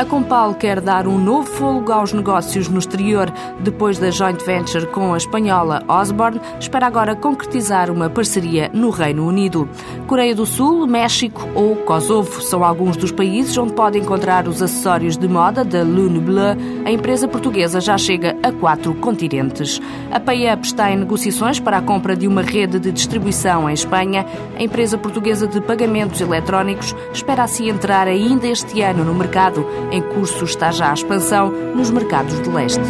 A Compal quer dar um novo fôlego aos negócios no exterior. Depois da joint venture com a espanhola Osborne, espera agora concretizar uma parceria no Reino Unido. Coreia do Sul, México ou Kosovo são alguns dos países onde pode encontrar os acessórios de moda da Lune Bleu. A empresa portuguesa já chega a quatro continentes. A PayUp está em negociações para a compra de uma rede de distribuição em Espanha. A empresa portuguesa de pagamentos eletrónicos espera assim entrar ainda este ano no mercado em curso está já a expansão nos mercados de leste.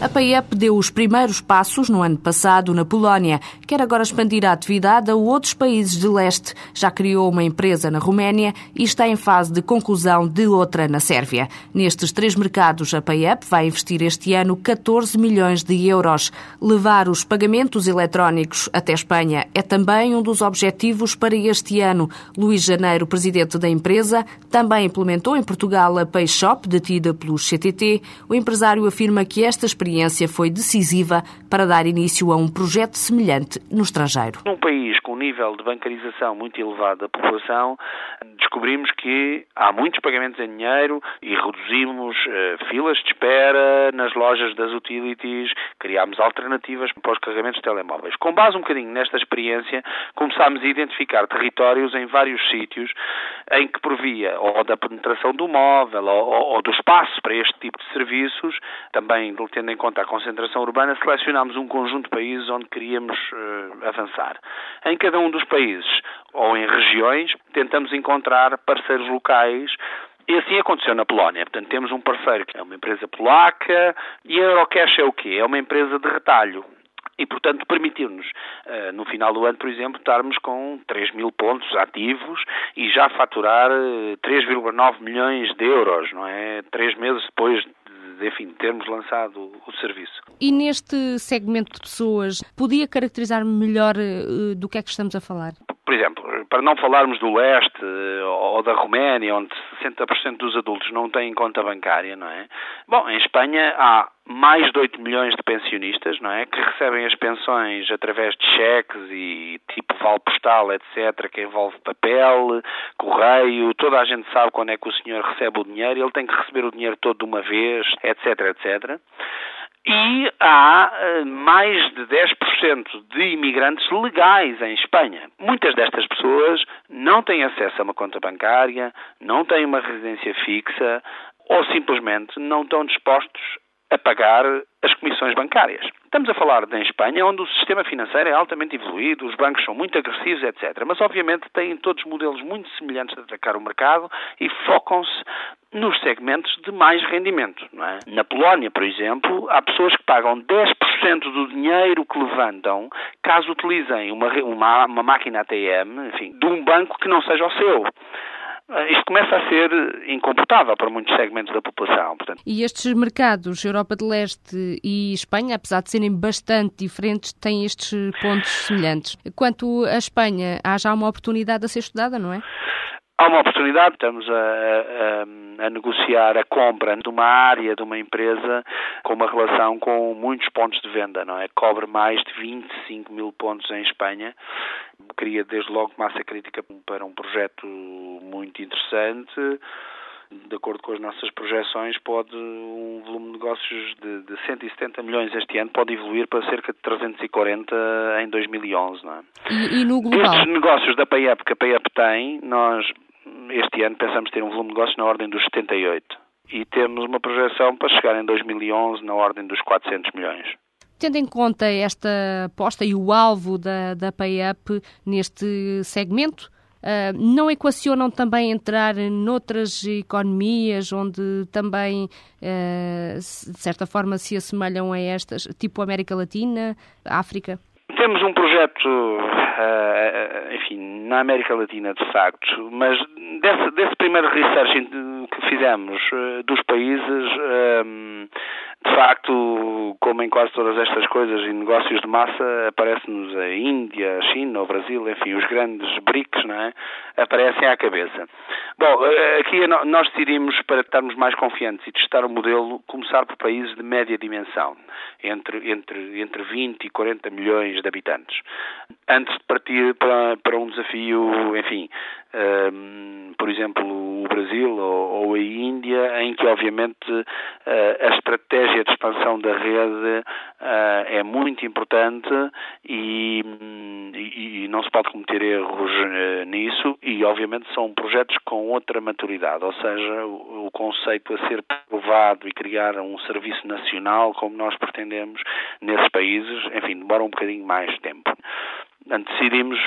A PAEP deu os primeiros passos no ano passado na Polónia. Quer agora expandir a atividade a outros países de leste. Já criou uma empresa na Roménia e está em fase de conclusão de outra na Sérvia. Nestes três mercados, a PAEP vai investir este ano 14 milhões de euros. Levar os pagamentos eletrónicos até Espanha é também um dos objetivos para este ano. Luís Janeiro, presidente da empresa, também implementou em Portugal a PayShop, detida pelos CTT. O empresário afirma que esta experiência experiência foi decisiva para dar início a um projeto semelhante no estrangeiro. Num país com um nível de bancarização muito elevado da população, descobrimos que há muitos pagamentos em dinheiro e reduzimos uh, filas de espera nas lojas das utilities, criámos alternativas para os carregamentos de telemóveis. Com base um bocadinho nesta experiência, começámos a identificar territórios em vários sítios em que por via ou da penetração do móvel ou, ou do espaço para este tipo de serviços, também tendo em conta a concentração urbana, selecionámos um conjunto de países onde queríamos uh, avançar. Em cada um dos países, ou em regiões, tentamos encontrar parceiros locais e assim aconteceu na Polónia. Portanto, temos um parceiro que é uma empresa polaca e a Eurocash é o quê? É uma empresa de retalho. E, portanto, permitiu-nos, uh, no final do ano, por exemplo, estarmos com 3 mil pontos ativos e já faturar uh, 3,9 milhões de euros, não é? Três meses depois de, enfim, termos lançado o serviço. E neste segmento de pessoas, podia caracterizar melhor uh, do que é que estamos a falar? Por exemplo, para não falarmos do leste ou da Roménia, onde 60% dos adultos não têm conta bancária, não é? Bom, em Espanha há mais de 8 milhões de pensionistas, não é? Que recebem as pensões através de cheques e tipo vale postal, etc., que envolve papel, correio, toda a gente sabe quando é que o senhor recebe o dinheiro, ele tem que receber o dinheiro todo de uma vez, etc., etc., e há uh, mais de 10% de imigrantes legais em Espanha. Muitas destas pessoas não têm acesso a uma conta bancária, não têm uma residência fixa ou simplesmente não estão dispostos a pagar as comissões bancárias. Estamos a falar de Espanha, onde o sistema financeiro é altamente evoluído, os bancos são muito agressivos, etc. Mas, obviamente, têm todos modelos muito semelhantes de atacar o mercado e focam-se nos segmentos de mais rendimento. É? Na Polónia, por exemplo, há pessoas que pagam 10% do dinheiro que levantam caso utilizem uma, uma, uma máquina ATM, enfim, de um banco que não seja o seu. Eh, isto começa a ser incomportável para muitos segmentos da população. Portanto. E estes mercados, Europa de Leste e Espanha, apesar de serem bastante diferentes, têm estes pontos semelhantes. Quanto à Espanha, há já uma oportunidade a ser estudada, não é? Há uma oportunidade, estamos a, a, a, negociar a compra de uma área de uma empresa com uma relação com muitos pontos de venda, não é? Cobre mais de 25 mil pontos em Espanha. Cria desde logo massa crítica para um projeto muito interessante. De acordo com as nossas projeções, pode um volume de negócios de, de 170 milhões este ano pode evoluir para cerca de 340 em 2011, não é? E, e no global? Estes negócios da PayUp que a PayUp tem, nós este ano pensamos ter um volume de negócios na ordem dos 78 e temos uma projeção para chegar em 2011 na ordem dos 400 milhões. Tendo em conta esta aposta e o alvo da, da PayUp neste segmento, Uh, não equacionam também entrar noutras economias onde também, uh, de certa forma, se assemelham a estas, tipo América Latina, África? Temos um projeto, uh, enfim, na América Latina, de facto, mas desse, desse primeiro research que fizemos dos países, de facto, como em quase todas estas coisas e negócios de massa, aparece-nos a Índia, a China, o Brasil, enfim, os grandes BRICS, não é? Aparecem à cabeça. Bom, eh, aqui nós decidimos, para estarmos mais confiantes e testar o modelo, começar por países de média dimensão, entre, entre, entre 20 e 40 milhões de habitantes, antes de partir para, para um desafio, enfim, por exemplo, o Brasil ou, a Índia, em que obviamente uh, a estratégia de expansão da rede uh, é muito importante e, e, não se pode cometer erros uh, nisso e obviamente são projetos com outra maturidade, ou seja, o conceito a ser provado e criar um serviço nacional como nós pretendemos nesses países, enfim, demora um bocadinho mais tempo. Decidimos,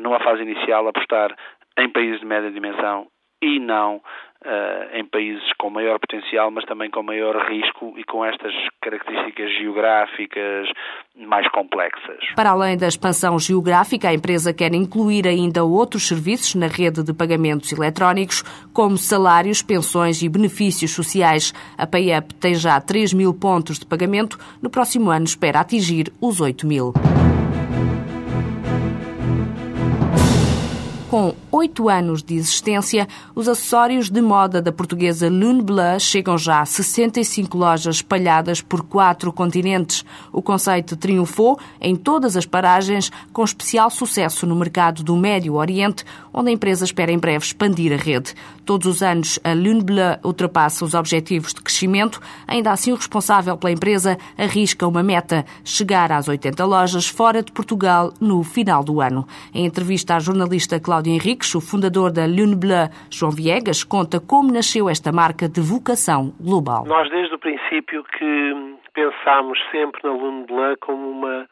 numa fase inicial, apostar em países de média dimensão e não uh, em países com maior potencial, mas também com maior risco e com estas características geográficas mais complexas. Para além da expansão geográfica, a empresa quer incluir ainda outros serviços na rede de pagamentos eletrónicos, como salários, pensões e benefícios sociais. A PayUp tem já 3 mil pontos de pagamento. No próximo ano espera atingir os 8 mil. Com oito anos de existência, os acessórios de moda da portuguesa Lune chegam já a 65 lojas espalhadas por quatro continentes. O conceito triunfou em todas as paragens, com especial sucesso no mercado do Médio Oriente, onde a empresa espera em breve expandir a rede. Todos os anos, a Lune ultrapassa os objetivos de crescimento. Ainda assim, o responsável pela empresa arrisca uma meta, chegar às 80 lojas fora de Portugal no final do ano. Em entrevista à jornalista Cláudia Cláudio Henriques, o fundador da Lune Bleu, João Viegas, conta como nasceu esta marca de vocação global. Nós, desde o princípio, que pensámos sempre na Lune Bleu como uma,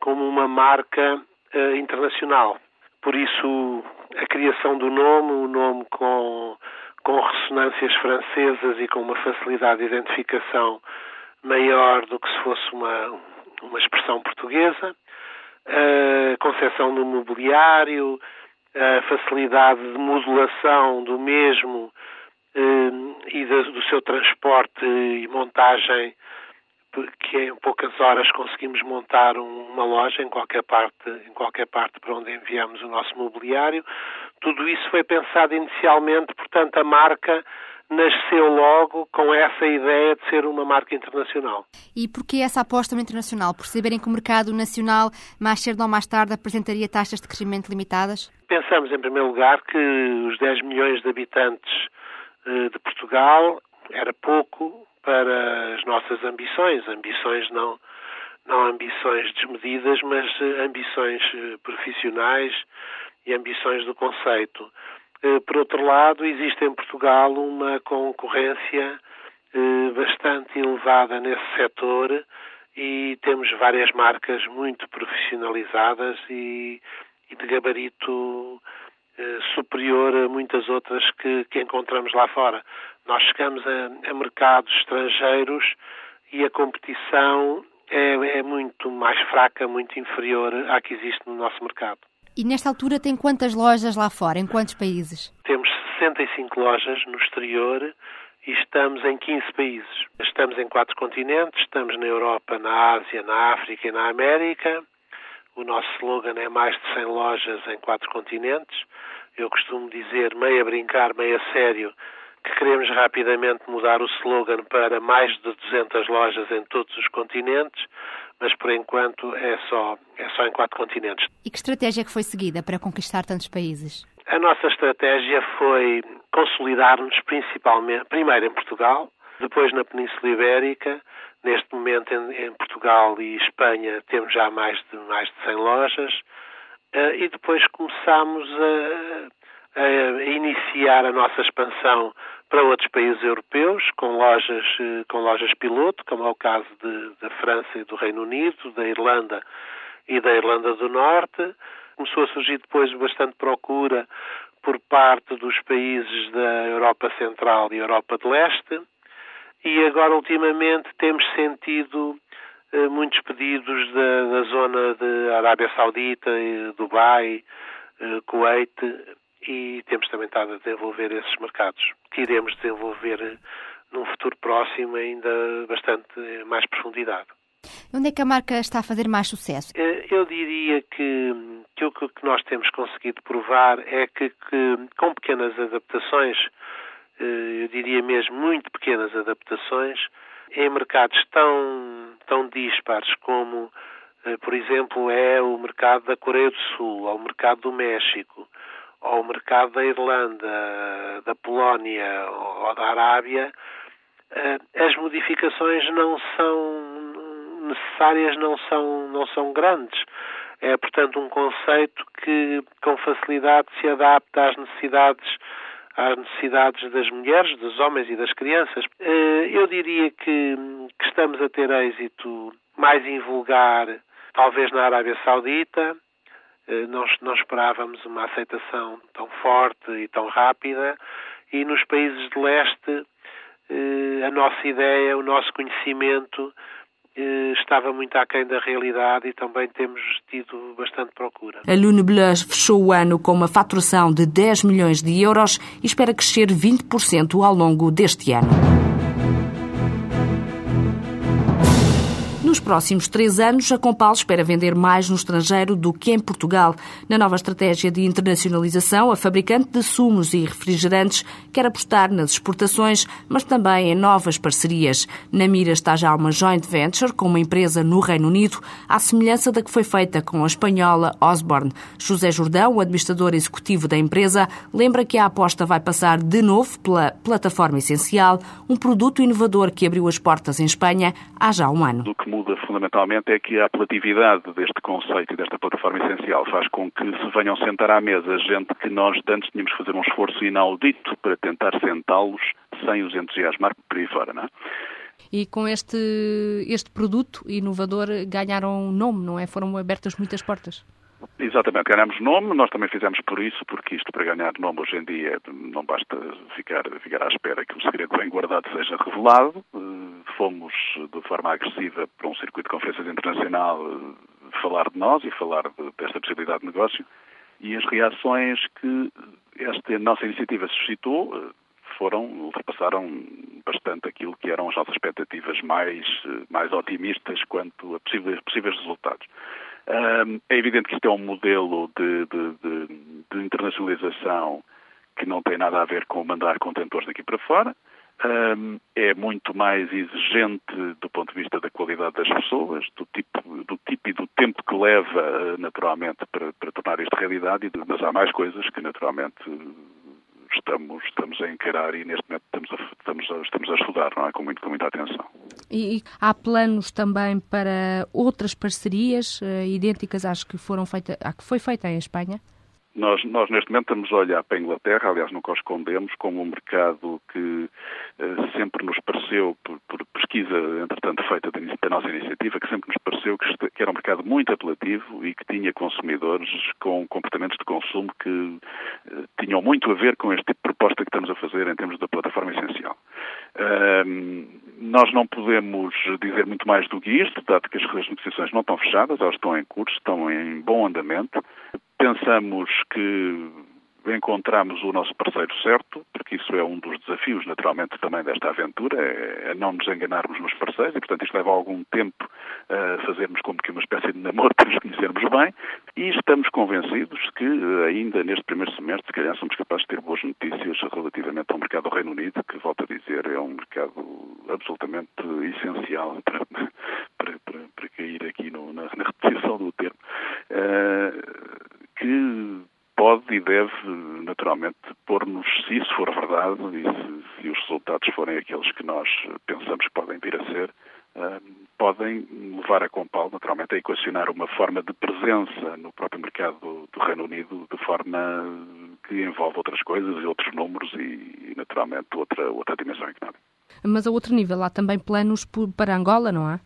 como uma marca uh, internacional. Por isso, a criação do nome, o nome com, com ressonâncias francesas e com uma facilidade de identificação maior do que se fosse uma, uma expressão portuguesa, a concepção do mobiliário, a facilidade de modulação do mesmo eh, e do seu transporte e montagem, que em poucas horas conseguimos montar uma loja em qualquer parte, em qualquer parte para onde enviamos o nosso mobiliário. Tudo isso foi pensado inicialmente, portanto, a marca nasceu logo com essa ideia de ser uma marca internacional. E por que essa aposta no internacional? Por saberem que o mercado nacional, mais cedo ou mais tarde, apresentaria taxas de crescimento limitadas? Pensamos, em primeiro lugar, que os 10 milhões de habitantes eh, de Portugal era pouco para as nossas ambições. Ambições não, não ambições desmedidas, mas eh, ambições eh, profissionais e ambições do conceito. Por outro lado, existe em Portugal uma concorrência bastante elevada nesse setor e temos várias marcas muito profissionalizadas e, de gabarito eh, superior a muitas outras que, que, encontramos lá fora. Nós chegamos a, a mercados estrangeiros e a competição é, é muito mais fraca, muito inferior à que existe no nosso mercado. E nesta altura tem quantas lojas lá fora? Em quantos países? Temos 65 lojas no exterior e estamos em 15 países. Estamos em quatro continentes, estamos na Europa, na Ásia, na África e na América. O nosso slogan é mais de 100 lojas em quatro continentes. Eu costumo dizer, meio a brincar, meio a sério, que queremos rapidamente mudar o slogan para mais de 200 lojas em todos os continentes, mas por enquanto é só, é só em quatro continentes. E que estratégia que foi seguida para conquistar tantos países? A nossa estratégia foi consolidar-nos principalmente, primeiro em Portugal, depois na Península Ibérica. Neste momento em, em Portugal e Espanha temos já mais de, mais de 100 lojas. Uh, e depois começámos a, a, iniciar a nossa expansão para outros países europeus, com lojas, eh, com lojas piloto, como é o caso de, da França e do Reino Unido, da Irlanda e da Irlanda do Norte. Começou a surgir depois bastante procura por parte dos países da Europa Central e Europa de Leste. E agora, ultimamente, temos sentido eh, muitos pedidos da, da, zona de Arábia Saudita, Dubai, eh, Kuwait, e temos também estado a desenvolver esses mercados, que iremos desenvolver eh, num futuro próximo ainda bastante eh, mais profundidade. Onde é que a marca está a fazer mais sucesso? Eh, eu diria que que o que nós temos conseguido provar é que, que com pequenas adaptações, eu diria mesmo muito pequenas adaptações, em mercados tão, tão dispares como, eh, por exemplo, é o mercado da Coreia do Sul, ou o mercado do México, ou o mercado da Irlanda, da Polónia ou da Arábia, eh, as modificações não são necessárias, não são, não são grandes. É, portanto, um conceito que com facilidade se adapta às necessidades às necessidades das mulheres, dos homens e das crianças. Eh, eu diria que, que estamos a ter êxito mais invulgar, talvez na Arábia Saudita. Eh, não, não esperávamos uma aceitação tão forte e tão rápida. E nos países de leste, eh, a nossa ideia, o nosso conhecimento estava muito aquém da realidade e também temos tido bastante procura. A Lune Blues fechou o ano com uma faturação de 10 milhões de euros e espera crescer 20% ao longo deste ano. Próximos três anos, a Compal espera vender mais no estrangeiro do que em Portugal. Na nova estratégia de internacionalização, a fabricante de sumos e refrigerantes quer apostar nas exportações, mas também em novas parcerias. Na mira está já uma joint venture com uma empresa no Reino Unido, à semelhança da que foi feita com a espanhola Osborne. José Jordão, o administrador executivo da empresa, lembra que a aposta vai passar de novo pela plataforma essencial, um produto inovador que abriu as portas em Espanha há já um ano muda fundamentalmente é que a apelatividade deste conceito e desta plataforma essencial faz com que se venham sentar à mesa gente que nós antes tínhamos que fazer um esforço inaudito para tentar sentá-los sem os entusiasmar por aí fora, não é? E com este, este produto inovador ganharam nome, não é? Foram abertas muitas portas. Exatamente, ganhamos nome, nós também fizemos por isso, porque isto para ganhar nome hoje em dia não basta ficar, ficar à espera que o segredo bem guardado seja revelado. Eh, fomos de forma agressiva para um circuito de conferências internacional eh, falar de nós e falar desta possibilidade de negócio e as reações que esta nossa iniciativa suscitou eh, foram, ultrapassaram bastante aquilo que eram as nossas expectativas mais, mais otimistas quanto a possíveis, possíveis resultados é evidente que isto é um modelo de, de, de, de, internacionalização que não tem nada a ver com mandar contentores daqui para fora. é muito mais exigente do ponto de vista da qualidade das pessoas, do tipo, do tipo e do tempo que leva, eh, naturalmente, para, para tornar isto realidade, mas há mais coisas que, naturalmente, estamos, estamos a encarar e neste momento estamos a, estamos a, estamos a estudar não é? com, muito, com muita atenção. E, há planos também para outras parcerias uh, idênticas às que foram feitas, à que foi feita em Espanha? Nós, nós, neste momento, estamos a olhar para a Inglaterra, aliás, nunca o escondemos, como um mercado que eh, sempre nos pareceu, por, por, pesquisa, entretanto, feita da, da, nossa iniciativa, que sempre nos pareceu que, que, era um mercado muito apelativo e que tinha consumidores com comportamentos de consumo que eh, tinham muito a ver com este tipo de proposta que estamos a fazer em termos da plataforma essencial. nós não podemos dizer muito mais do que isto, dado que as negociações não estão fechadas, elas estão em curso, estão em bom andamento pensamos que encontramos o nosso parceiro certo, porque isso é um dos desafios, naturalmente, também desta aventura, é, é não nos enganarmos nos parceiros, e, portanto, isto leva algum tempo a fazermos como que uma espécie de namoro para nos conhecermos bem, e estamos convencidos que ainda neste primeiro semestre, se calhar, somos capazes de ter boas notícias relativamente ao mercado do Reino Unido, que, volto a dizer, é um mercado absolutamente essencial para, para, para, para cair aqui no, na, na repetição do termo. Uh, que pode e deve, naturalmente, pôr-nos, se isso for verdade e se, se, os resultados forem aqueles que nós pensamos que podem vir a ser, uh, podem levar a Compal, naturalmente, a equacionar uma forma de presença no próprio mercado do, do Reino Unido de forma que envolve outras coisas e outros números e, naturalmente, outra, outra dimensão económica. Mas a outro nível, há também planos para Angola, não há?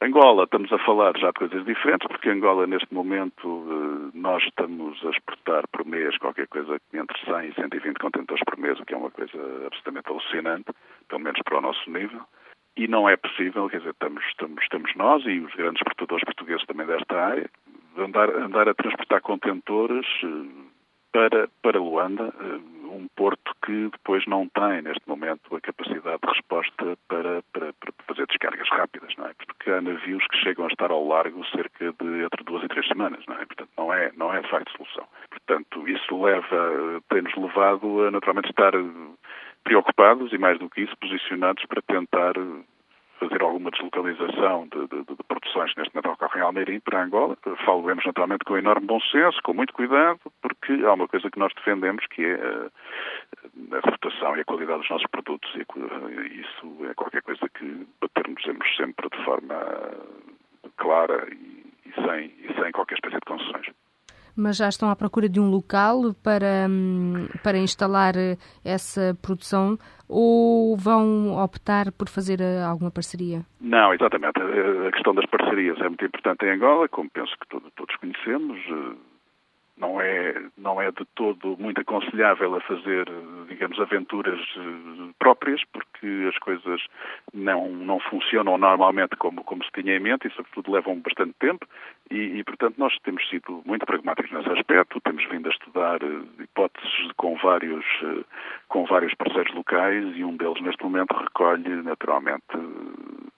Angola, estamos a falar já de coisas diferentes, porque Angola, neste momento, eh, nós estamos a exportar por mês qualquer coisa entre 100 e 120 contentores por mês, o que é uma coisa absolutamente alucinante, pelo menos para o nosso nível. E não é possível, quer dizer, estamos, estamos, estamos nós e os grandes exportadores portugueses também desta área, andar, andar a transportar contentores eh, para, para Luanda, eh, um porto que depois não tem, neste momento, a capacidade de resposta para, para, para fazer descargas rápidas, não é? Porque há navios que chegam a estar ao largo cerca de entre duas e três semanas, não é? Portanto, não é, não é de facto solução. Portanto, isso leva, tem-nos levado a naturalmente estar preocupados e, mais do que isso, posicionados para tentar fazer alguma deslocalização de, de, de produções neste Natal ocorre em Almeirim para Angola. Falamos naturalmente com enorme bom senso, com muito cuidado, porque há uma coisa que nós defendemos que é a, a reputação e a qualidade dos nossos produtos e isso é qualquer coisa que batermos sempre de forma clara e, e, sem, e sem qualquer espécie de concessões mas já estão à procura de um local para, hum, para instalar essa produção ou vão optar por fazer eh, alguma parceria? Não, exatamente. A questão das parcerias é muito importante em Angola, como penso que todos conhecemos. Não é, não é de todo muito aconselhável a fazer, digamos, aventuras eh, próprias, porque as coisas não, não funcionam normalmente como, como se tinha em mente e, sobretudo, levam bastante tempo. E, e, portanto, nós temos sido muito pragmáticos nesse aspecto, temos vindo a estudar eh, hipóteses com vários, eh, com vários parceiros locais e um deles, neste momento, recolhe, naturalmente,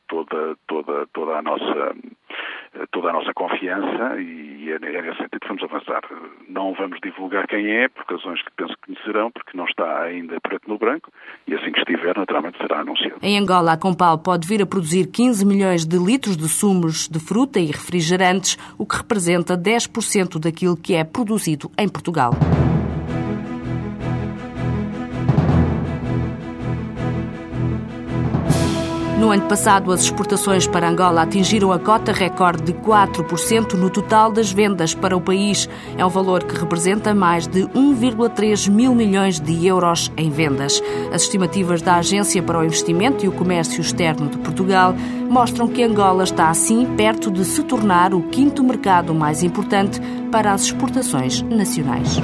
toda, toda, toda a nossa toda a nossa confiança e é, é nesse sentido que vamos avançar. Não vamos divulgar quem é, por razões que penso que conhecerão, porque não está ainda preto no branco, e assim que estiver, naturalmente será anunciado. Em Angola, a Compal pode vir a produzir 15 milhões de litros de sumos de fruta e refrigerantes, o que representa 10% daquilo que é produzido em Portugal. No ano passado, as exportações para Angola atingiram a cota recorde de 4% no total das vendas para o país. É um valor que representa mais de 1,3 mil milhões de euros em vendas. As estimativas da Agência para o Investimento e o Comércio Externo de Portugal mostram que Angola está assim perto de se tornar o quinto mercado mais importante para as exportações nacionais.